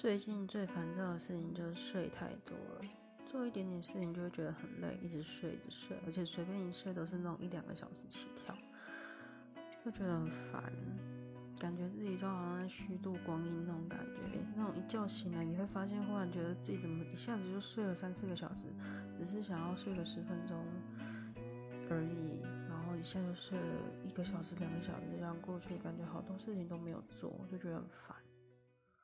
最近最烦躁的事情就是睡太多了，做一点点事情就会觉得很累，一直睡着睡，而且随便一睡都是那种一两个小时起跳。就觉得很烦，感觉自己就好像在虚度光阴那种感觉，那种一觉醒来你会发现，忽然觉得自己怎么一下子就睡了三四个小时，只是想要睡个十分钟。而已，然后一下就睡了一个小时，两个小时这样过去，感觉好多事情都没有做，就觉得很烦。